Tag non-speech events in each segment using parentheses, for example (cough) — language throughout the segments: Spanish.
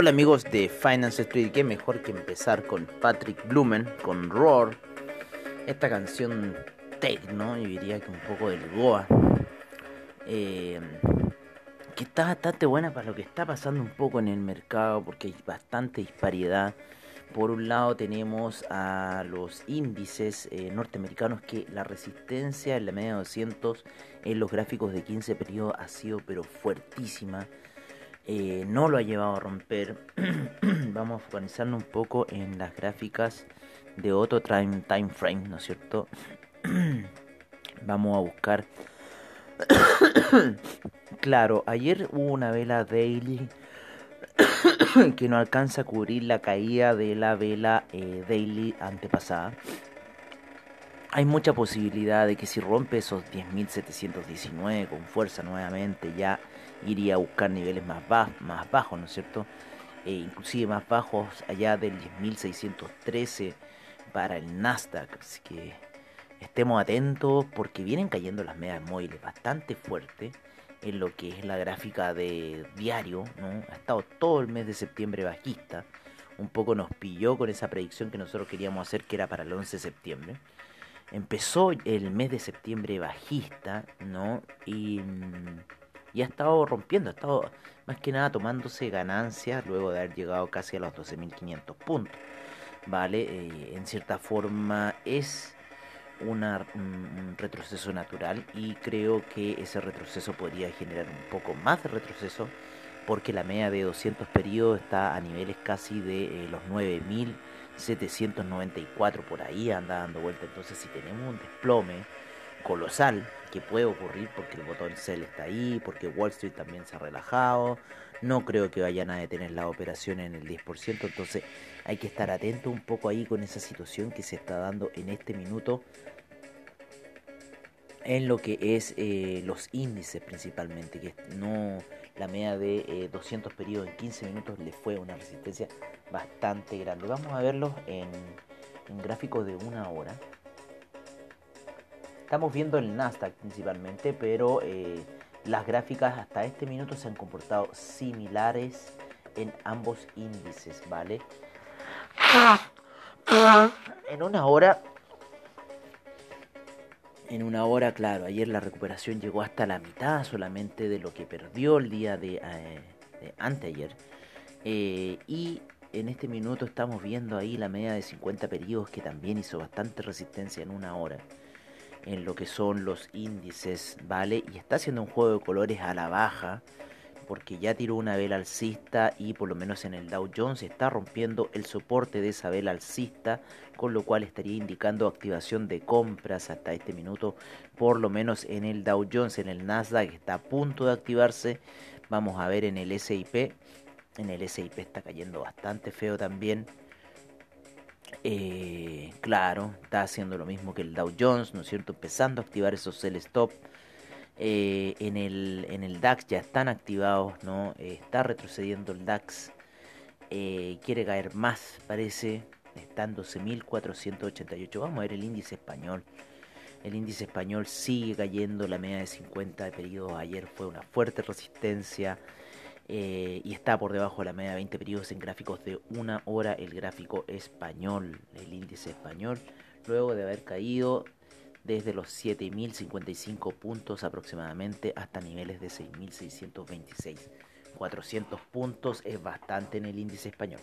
Hola amigos de Finance Street, qué mejor que empezar con Patrick Blumen, con Roar, esta canción techno, yo diría que un poco del Goa, eh, que está bastante buena para lo que está pasando un poco en el mercado, porque hay bastante disparidad. Por un lado tenemos a los índices eh, norteamericanos que la resistencia en la media de 200 en los gráficos de 15 periodos ha sido pero fuertísima eh, no lo ha llevado a romper. (clears throat) Vamos a focalizarnos un poco en las gráficas de otro time, frame, ¿no es cierto? (clears throat) Vamos a buscar. (clears throat) claro, ayer hubo una vela daily que no alcanza a cubrir la caída de la vela eh, daily antepasada. Hay mucha posibilidad de que si rompe esos 10.719 con fuerza nuevamente ya iría a buscar niveles más, más bajos, ¿no es cierto? E inclusive más bajos allá del 10.613 para el Nasdaq. Así que estemos atentos porque vienen cayendo las medias móviles bastante fuerte en lo que es la gráfica de diario, ¿no? Ha estado todo el mes de septiembre bajista. Un poco nos pilló con esa predicción que nosotros queríamos hacer que era para el 11 de septiembre. Empezó el mes de septiembre bajista, ¿no? Y mm, y ha estado rompiendo, ha estado más que nada tomándose ganancias luego de haber llegado casi a los 12.500 puntos. ¿Vale? Eh, en cierta forma es un retroceso natural y creo que ese retroceso podría generar un poco más de retroceso porque la media de 200 periodos está a niveles casi de eh, los 9.794 por ahí anda dando vuelta entonces si tenemos un desplome colosal que puede ocurrir porque el botón sell está ahí, porque Wall Street también se ha relajado. No creo que vayan a detener la operación en el 10%, entonces hay que estar atento un poco ahí con esa situación que se está dando en este minuto en lo que es eh, los índices principalmente, que no la media de 200 eh, periodos en 15 minutos le fue una resistencia bastante grande. Vamos a verlos en, en gráficos de una hora. Estamos viendo el Nasdaq principalmente, pero eh, las gráficas hasta este minuto se han comportado similares en ambos índices, ¿vale? En una hora, en una hora, claro, ayer la recuperación llegó hasta la mitad solamente de lo que perdió el día de, eh, anteayer. Eh, y en este minuto estamos viendo ahí la media de 50 periodos que también hizo bastante resistencia en una hora en lo que son los índices, ¿vale? Y está haciendo un juego de colores a la baja, porque ya tiró una vela alcista y por lo menos en el Dow Jones está rompiendo el soporte de esa vela alcista, con lo cual estaría indicando activación de compras hasta este minuto, por lo menos en el Dow Jones, en el Nasdaq está a punto de activarse. Vamos a ver en el SIP, en el SIP está cayendo bastante feo también. Eh, claro, está haciendo lo mismo que el Dow Jones, ¿no es cierto? Empezando a activar esos sell stop. Eh, en, el, en el DAX ya están activados, ¿no? Eh, está retrocediendo el DAX. quiere caer más, parece. Está en 12.488. Vamos a ver el índice español. El índice español sigue cayendo. La media de 50 de periodo ayer fue una fuerte resistencia. Eh, y está por debajo de la media de 20 periodos en gráficos de una hora el gráfico español, el índice español, luego de haber caído desde los 7.055 puntos aproximadamente hasta niveles de 6.626. 400 puntos es bastante en el índice español.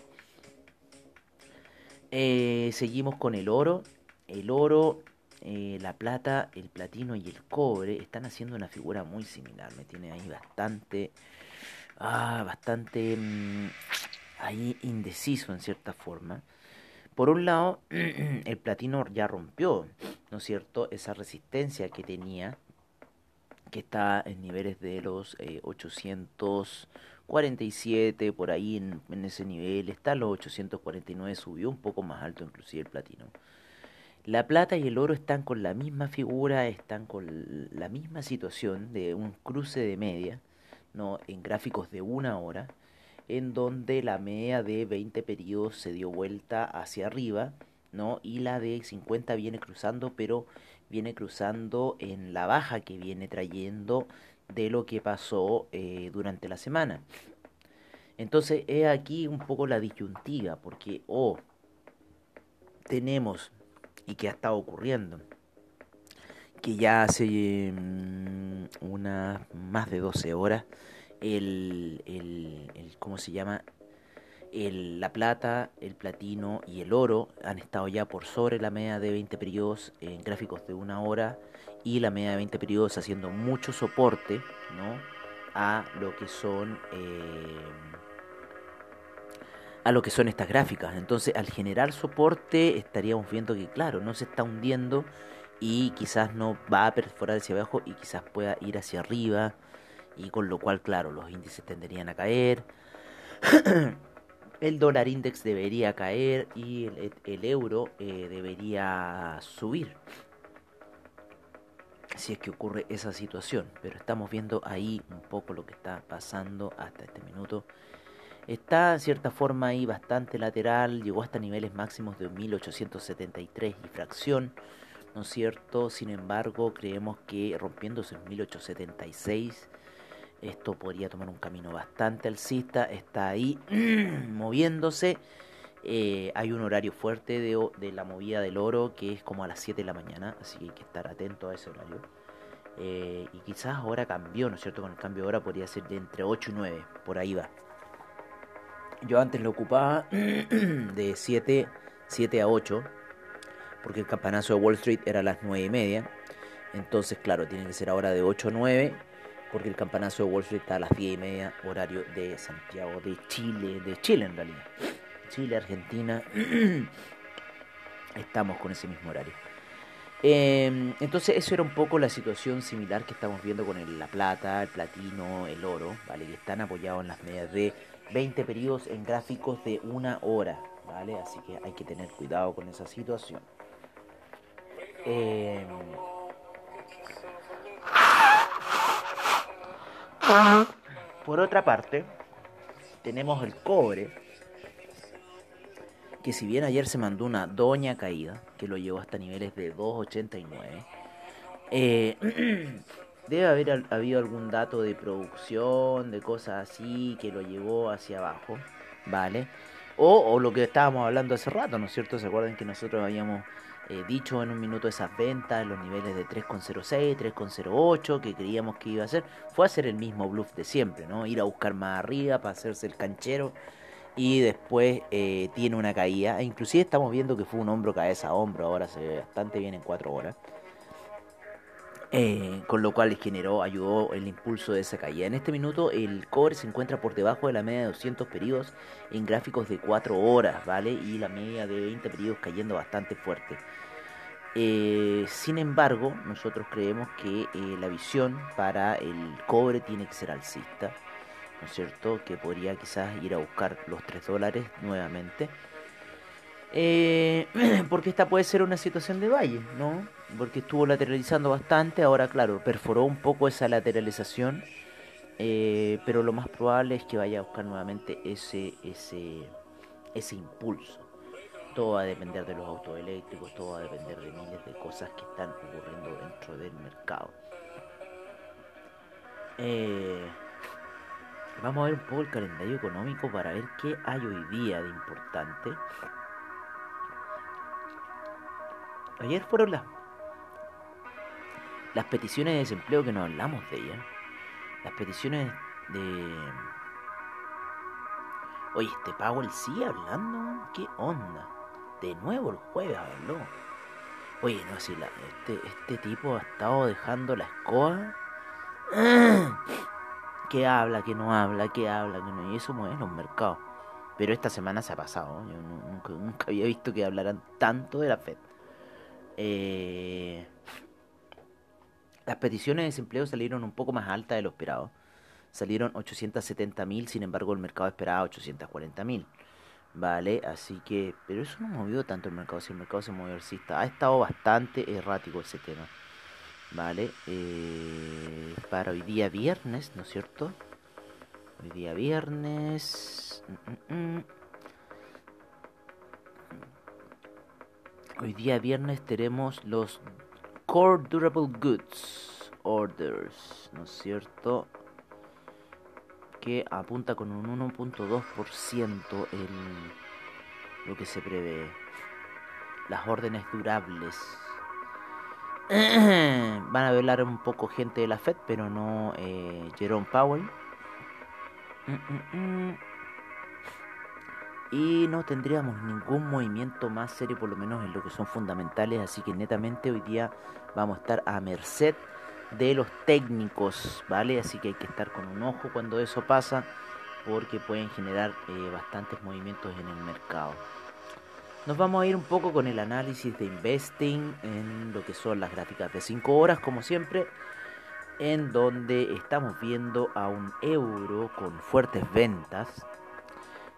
Eh, seguimos con el oro. El oro eh, la plata, el platino y el cobre están haciendo una figura muy similar. Me tiene ahí bastante, ah, bastante mm, ahí indeciso en cierta forma. Por un lado, (clears throat) el platino ya rompió, ¿no es cierto?, esa resistencia que tenía, que está en niveles de los 847, eh, por ahí en, en, ese nivel, está en los 849, subió un poco más alto inclusive el platino. La plata y el oro están con la misma figura, están con la misma situación de un cruce de media, ¿no? en gráficos de una hora, en donde la media de 20 periodos se dio vuelta hacia arriba, ¿no? Y la de 50 viene cruzando, pero viene cruzando en la baja que viene trayendo de lo que pasó eh, durante la semana. Entonces es aquí un poco la disyuntiva, porque o tenemos, y que ha estado ocurriendo, que ya hace mm, unas más de 12 horas, el, el, ¿cómo se llama? El, la plata, el platino y el oro han estado ya por sobre la media de 20 periodos en gráficos de una hora y la media de 20 periodos haciendo mucho soporte ¿no? a lo que son eh, a lo que son estas gráficas. Entonces, al generar soporte, estaríamos viendo que, claro, no se está hundiendo y quizás no va a perforar hacia abajo y quizás pueda ir hacia arriba y con lo cual, claro, los índices tenderían a caer. (clears throat) el dólar index debería caer y el, euro eh, debería subir. Si es que ocurre esa situación. Pero estamos viendo ahí un poco lo que está pasando hasta este minuto. Está en cierta forma ahí bastante lateral, llegó hasta niveles máximos de 1873 y fracción, ¿no es cierto? Sin embargo, creemos que rompiéndose en 1876 esto podría tomar un camino bastante alcista. Está ahí (clears throat) moviéndose. Eh, hay un horario fuerte de, de, la movida del oro que es como a las 7 de la mañana. Así que hay que estar atento a ese horario. Eh, y quizás ahora cambió, ¿no es cierto? Con el cambio de hora podría ser de entre 8 y 9. Por ahí va. Yo antes lo ocupaba (clears throat) de 7, 7 a 8. Porque el campanazo de Wall Street era a las 9 y media. Entonces, claro, tiene que ser ahora de 8 a 9 porque el campanazo de Wall Street está a las 10 y media, horario de Santiago, de Chile, de Chile en realidad. Chile, Argentina, (clears throat) estamos con ese mismo horario. Em, entonces eso era un poco la situación similar que estamos viendo con la plata, el platino, el oro, ¿vale? Que están apoyados en las medias de 20 periodos en gráficos de una hora, ¿vale? Así que hay que tener cuidado con esa situación. Eh, Por otra parte, tenemos el cobre, que si bien ayer se mandó una doña caída, que lo llevó hasta niveles de 2.89, eh, (clears throat) debe haber habido algún dato de producción, de cosas así, que lo llevó hacia abajo, ¿vale? O lo que estábamos hablando hace rato, ¿no es cierto? ¿Se acuerdan que nosotros habíamos eh, dicho en un minuto esas ventas en los niveles de 3,06, 3,08 que creíamos que iba a hacer, fue hacer el mismo bluff de siempre, ¿no? Ir a buscar más arriba para hacerse el canchero y después eh, tiene una caída. E inclusive estamos viendo que fue un hombro cabeza a hombro, ahora se ve bastante bien en 4 horas. Eh, con lo cual generó, ayudó el impulso de esa caída. En este minuto el cobre se encuentra por debajo de la media de 200 periodos en gráficos de 4 horas, ¿vale? Y la media de 20 periodos cayendo bastante fuerte. Eh, sin embargo, nosotros creemos que eh, la visión para el cobre tiene que ser alcista, ¿no es cierto? Que podría quizás ir a buscar los 3 dólares nuevamente. (clears throat) porque esta puede ser una situación de valle, ¿no? Porque estuvo lateralizando bastante, ahora claro, perforó un poco esa lateralización, eh, pero lo más probable es que vaya a buscar nuevamente ese, ese, ese impulso. Todo va a depender de los autos eléctricos, todo va a depender de miles de cosas que están ocurriendo dentro del mercado. Eh, vamos a ver un poco el calendario económico para ver qué hay hoy día de importante. Ayer fueron las las peticiones de desempleo que no hablamos de ellas. Las peticiones de... Oye, este Powell sigue hablando. ¿Qué onda? De nuevo el jueves habló. Oye, no, si la, este, este tipo ha estado dejando la escoba. (clears throat) Que habla, que no habla, que habla, que no. Y eso mueve los mercados. Pero esta semana se ha pasado. Yo nunca, nunca había visto que hablaran tanto de la Fed. Eh, las peticiones de desempleo salieron un poco más altas de lo esperado. Salieron 870.000, sin embargo el mercado esperaba 840.000. Vale, así que... Pero eso no movió tanto el mercado, si el mercado se movió alcista. Ha estado bastante errático ese tema. Vale, eh, para hoy día viernes, ¿no es cierto? Hoy día viernes... Mm, mm, mm. Hoy día viernes tenemos los Core Durable Goods Orders, ¿no es cierto? Que apunta con un 1.2% en lo que se prevé. Las órdenes durables. (clears throat) Van a hablar un poco gente de la Fed, pero no eh, Jerome Powell. Y no tendríamos ningún movimiento más serio, por lo menos en lo que son fundamentales. Así que netamente hoy día vamos a estar a merced de los técnicos, ¿vale? Así que hay que estar con un ojo cuando eso pasa, porque pueden generar eh, bastantes movimientos en el mercado. Nos vamos a ir un poco con el análisis de investing en lo que son las gráficas de 5 horas, como siempre, en donde estamos viendo a un euro con fuertes ventas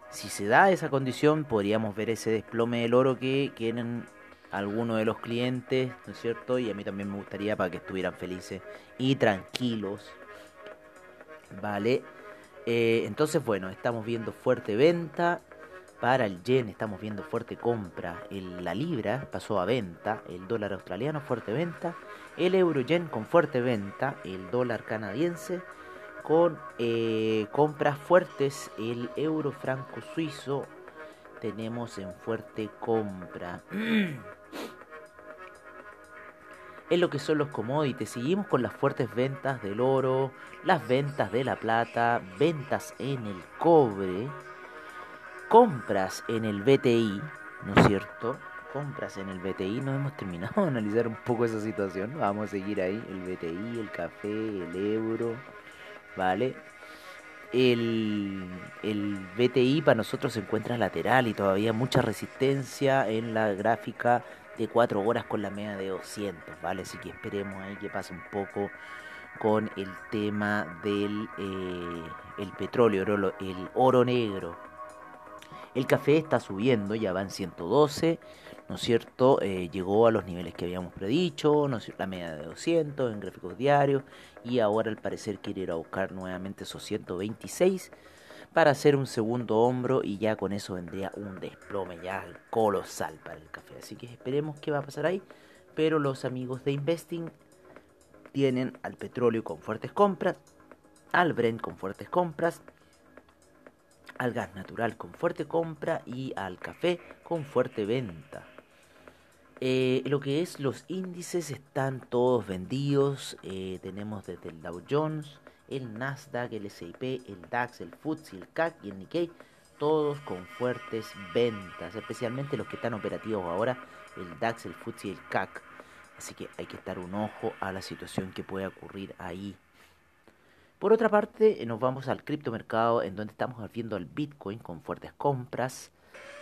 si se da esa condición, podríamos ver ese desplome del oro que quieren algunos de los clientes, ¿no es cierto? Y a mí también me gustaría para que estuvieran felices y tranquilos. ¿Vale? Eh, entonces, bueno, estamos viendo fuerte venta. Para el yen estamos viendo fuerte compra. la libra pasó a venta. El dólar australiano fuerte venta. El euro yen con fuerte venta. El dólar canadiense con eh, compras fuertes. El euro franco suizo tenemos en fuerte compra. (clears throat) en lo que son los commodities, seguimos con las fuertes ventas del oro, las ventas de la plata, ventas en el cobre, compras en el BTI, ¿no es cierto? Compras en el BTI, no hemos terminado de analizar un poco esa situación, vamos a seguir ahí, el BTI, el café, el euro ¿vale? El, el BTI para nosotros se encuentra lateral y todavía mucha resistencia en la gráfica de 4 horas con la media de 200, ¿vale? Así que esperemos ahí que pase un poco con el tema del eh, el petróleo, el oro negro. El café está subiendo, ya va en 112. ¿no es cierto? Eh, llegó a los niveles que habíamos predicho, ¿no es la media de 200 en gráficos diarios y ahora al parecer quiere ir a buscar nuevamente esos 126 para hacer un segundo hombro y ya con eso vendría un desplome ya colosal para el café. Así que esperemos qué va a pasar ahí, pero los amigos de Investing tienen al petróleo con fuertes compras, al Brent con fuertes compras, al gas natural con fuerte compra y al café con fuerte venta. Eh, lo que es los índices están todos vendidos. Eh, tenemos desde el Dow Jones, el Nasdaq, el S&P, el DAX, el FTSE, el CAC y el Nikkei, todos con fuertes ventas, especialmente los que están operativos ahora, el DAX, el FTSE y el CAC. Así que hay que estar un ojo a la situación que puede ocurrir ahí. Por otra parte, nos vamos al criptomercado en donde estamos viendo al Bitcoin con fuertes compras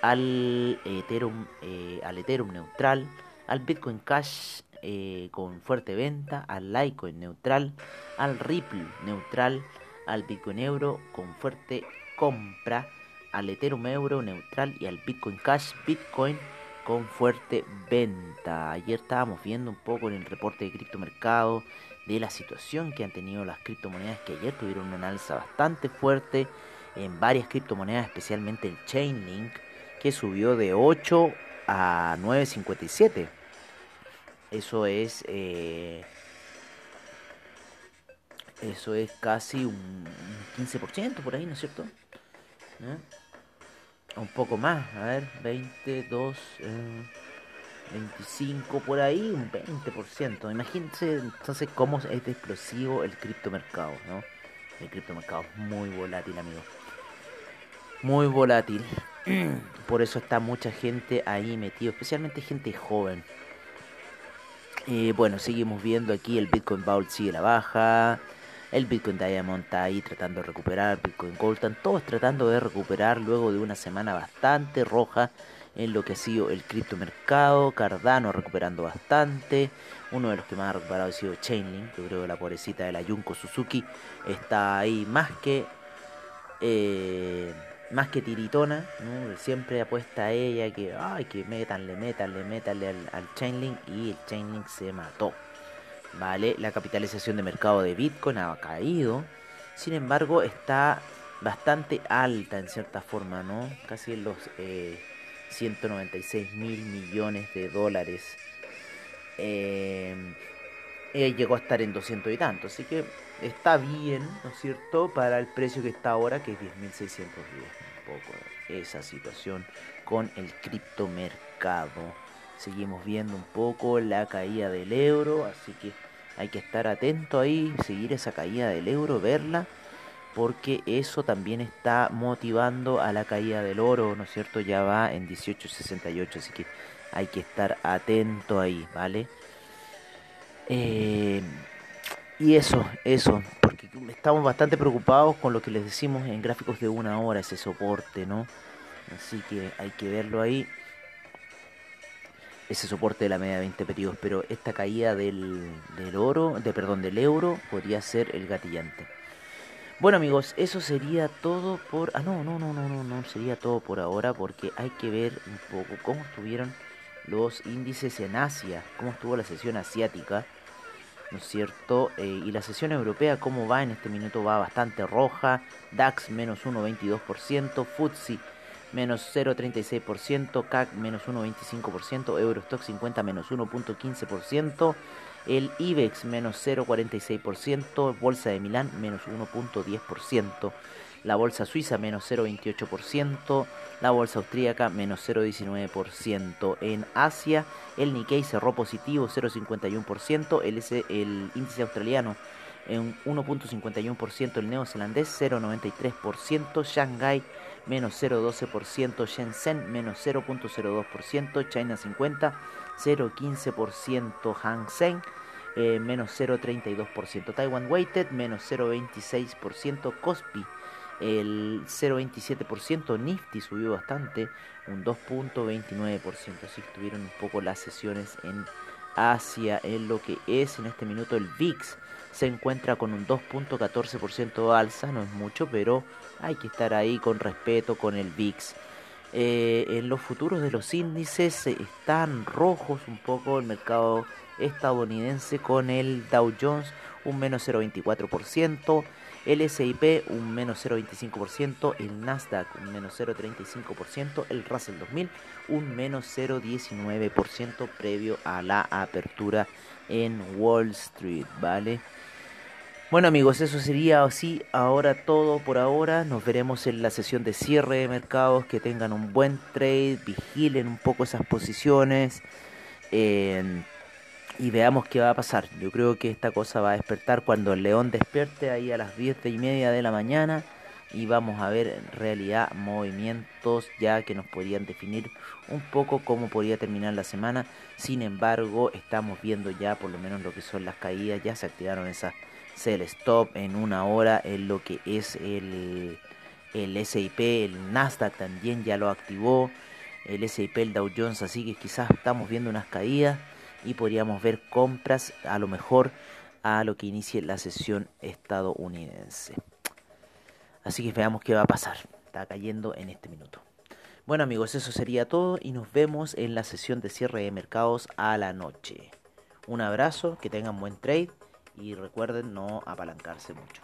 al Ethereum, eh, al Ethereum neutral, al Bitcoin Cash eh, con fuerte venta, al Litecoin neutral, al Ripple neutral, al Bitcoin Euro con fuerte compra, al Ethereum Euro neutral y al Bitcoin Cash Bitcoin con fuerte venta. Ayer estábamos viendo un poco en el reporte de criptomercado de la situación que han tenido las criptomonedas que ayer tuvieron una alza bastante fuerte en varias criptomonedas, especialmente el Chainlink que subió de 8 a 9.57. Eso es... Eh, eso es casi un 15% por ahí, ¿no es cierto? ¿Eh? Un poco más, a ver, 22, 25 por ahí, un 20%. Imagínense entonces cómo es explosivo el criptomercado, ¿no? El criptomercado es muy volátil, amigos. Muy volátil. (clears throat) Por eso está mucha gente ahí metido, especialmente gente joven. Eh, bueno, seguimos viendo aquí el Bitcoin Vault sigue la baja. El Bitcoin Diamond está ahí tratando de recuperar. Bitcoin Gold están todos tratando de recuperar luego de una semana bastante roja en lo que ha sido el criptomercado. Cardano recuperando bastante. Uno de los que más ha recuperado ha sido Chainlink. Yo creo que la pobrecita de la Junko Suzuki está ahí más que. Eh, más que tiritona, siempre apuesta a ella que, ay, que métanle, métanle, métanle al, al Chainlink y el Chainlink se mató. Vale, la capitalización de mercado de Bitcoin ha caído, sin embargo está bastante alta en cierta forma, ¿no? Casi en los 196 eh, mil millones de dólares. Eh, llegó a estar en 200 y tanto, así que está bien, ¿no es cierto?, para el precio que está ahora, que es 10.610. Un poco esa situación con el criptomercado. Seguimos viendo un poco la caída del euro, así que hay que estar atento ahí, seguir esa caída del euro, verla, porque eso también está motivando a la caída del oro, ¿no es cierto? Ya va en 18.68, así que hay que estar atento ahí, ¿vale? Eh, y eso, eso, porque estamos bastante preocupados con lo que les decimos en gráficos de una hora, ese soporte, ¿no? Así que hay que verlo ahí, ese soporte de la media de 20 periodos, pero esta caída del, del oro, de perdón, del euro, podría ser el gatillante. Bueno amigos, eso sería todo por... Ah, no, no, no, no, no, no, sería todo por ahora porque hay que ver un poco cómo estuvieron los índices en Asia, cómo estuvo la sesión asiática ¿no es cierto? Eh, y la sesión europea, ¿cómo va? En este minuto va bastante roja. DAX menos 1,22%, FTSE menos 0,36%, CAC menos 1,25%, Eurostock 50 menos 1,15%, el IBEX menos 0,46%, Bolsa de Milán menos 1,10% la bolsa suiza menos 0,28%, la bolsa austríaca menos 0,19%. En Asia el Nikkei cerró positivo 0,51%, el, el índice australiano en 1.51%, el neozelandés 0.93%, Shanghai menos 0.12%, Shenzhen menos 0.02%, China 50 0.15%, Hang Seng eh, menos 0.32%, Taiwan Weighted menos 0.26%, Kospi el 0,27%, Nifty subió bastante, un 2.29%, así estuvieron un poco las sesiones en Asia, en lo que es en este minuto el VIX se encuentra con un 2.14% alza, no es mucho, pero hay que estar ahí con respeto con el VIX. Eh, en los futuros de los índices están rojos un poco el mercado estadounidense con el Dow Jones un menos 0,24%, el SIP un menos 0,25%, el Nasdaq un menos 0,35%, el Russell 2000 un menos 0,19% previo a la apertura en Wall Street, ¿vale? Bueno amigos, eso sería así ahora todo por ahora. Nos veremos en la sesión de cierre de mercados. Que tengan un buen trade, vigilen un poco esas posiciones y veamos qué va a pasar. Yo creo que esta cosa va a despertar cuando el león despierte ahí a las 10 y media de la mañana y vamos a ver en realidad movimientos ya que nos podrían definir un poco cómo podría terminar la semana. Sin embargo, estamos viendo ya por lo menos lo que son las caídas. Ya se activaron esas sell stop en una hora en lo que es el, el SIP, el Nasdaq también ya lo activó. El SIP, el Dow Jones, así que quizás estamos viendo unas caídas y podríamos ver compras a lo mejor a lo que inicie la sesión estadounidense. Así que veamos qué va a pasar. Está cayendo en este minuto. Bueno amigos, eso sería todo y nos vemos en la sesión de cierre de mercados a la noche. Un abrazo, que tengan buen trade y recuerden no apalancarse mucho.